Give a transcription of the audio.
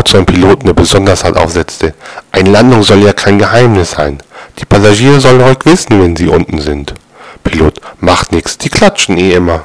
sofort zu einem Piloten, der besonders hart aufsetzte. Eine Landung soll ja kein Geheimnis sein. Die Passagiere sollen ruhig wissen, wenn sie unten sind. Pilot, macht nix, die klatschen eh immer.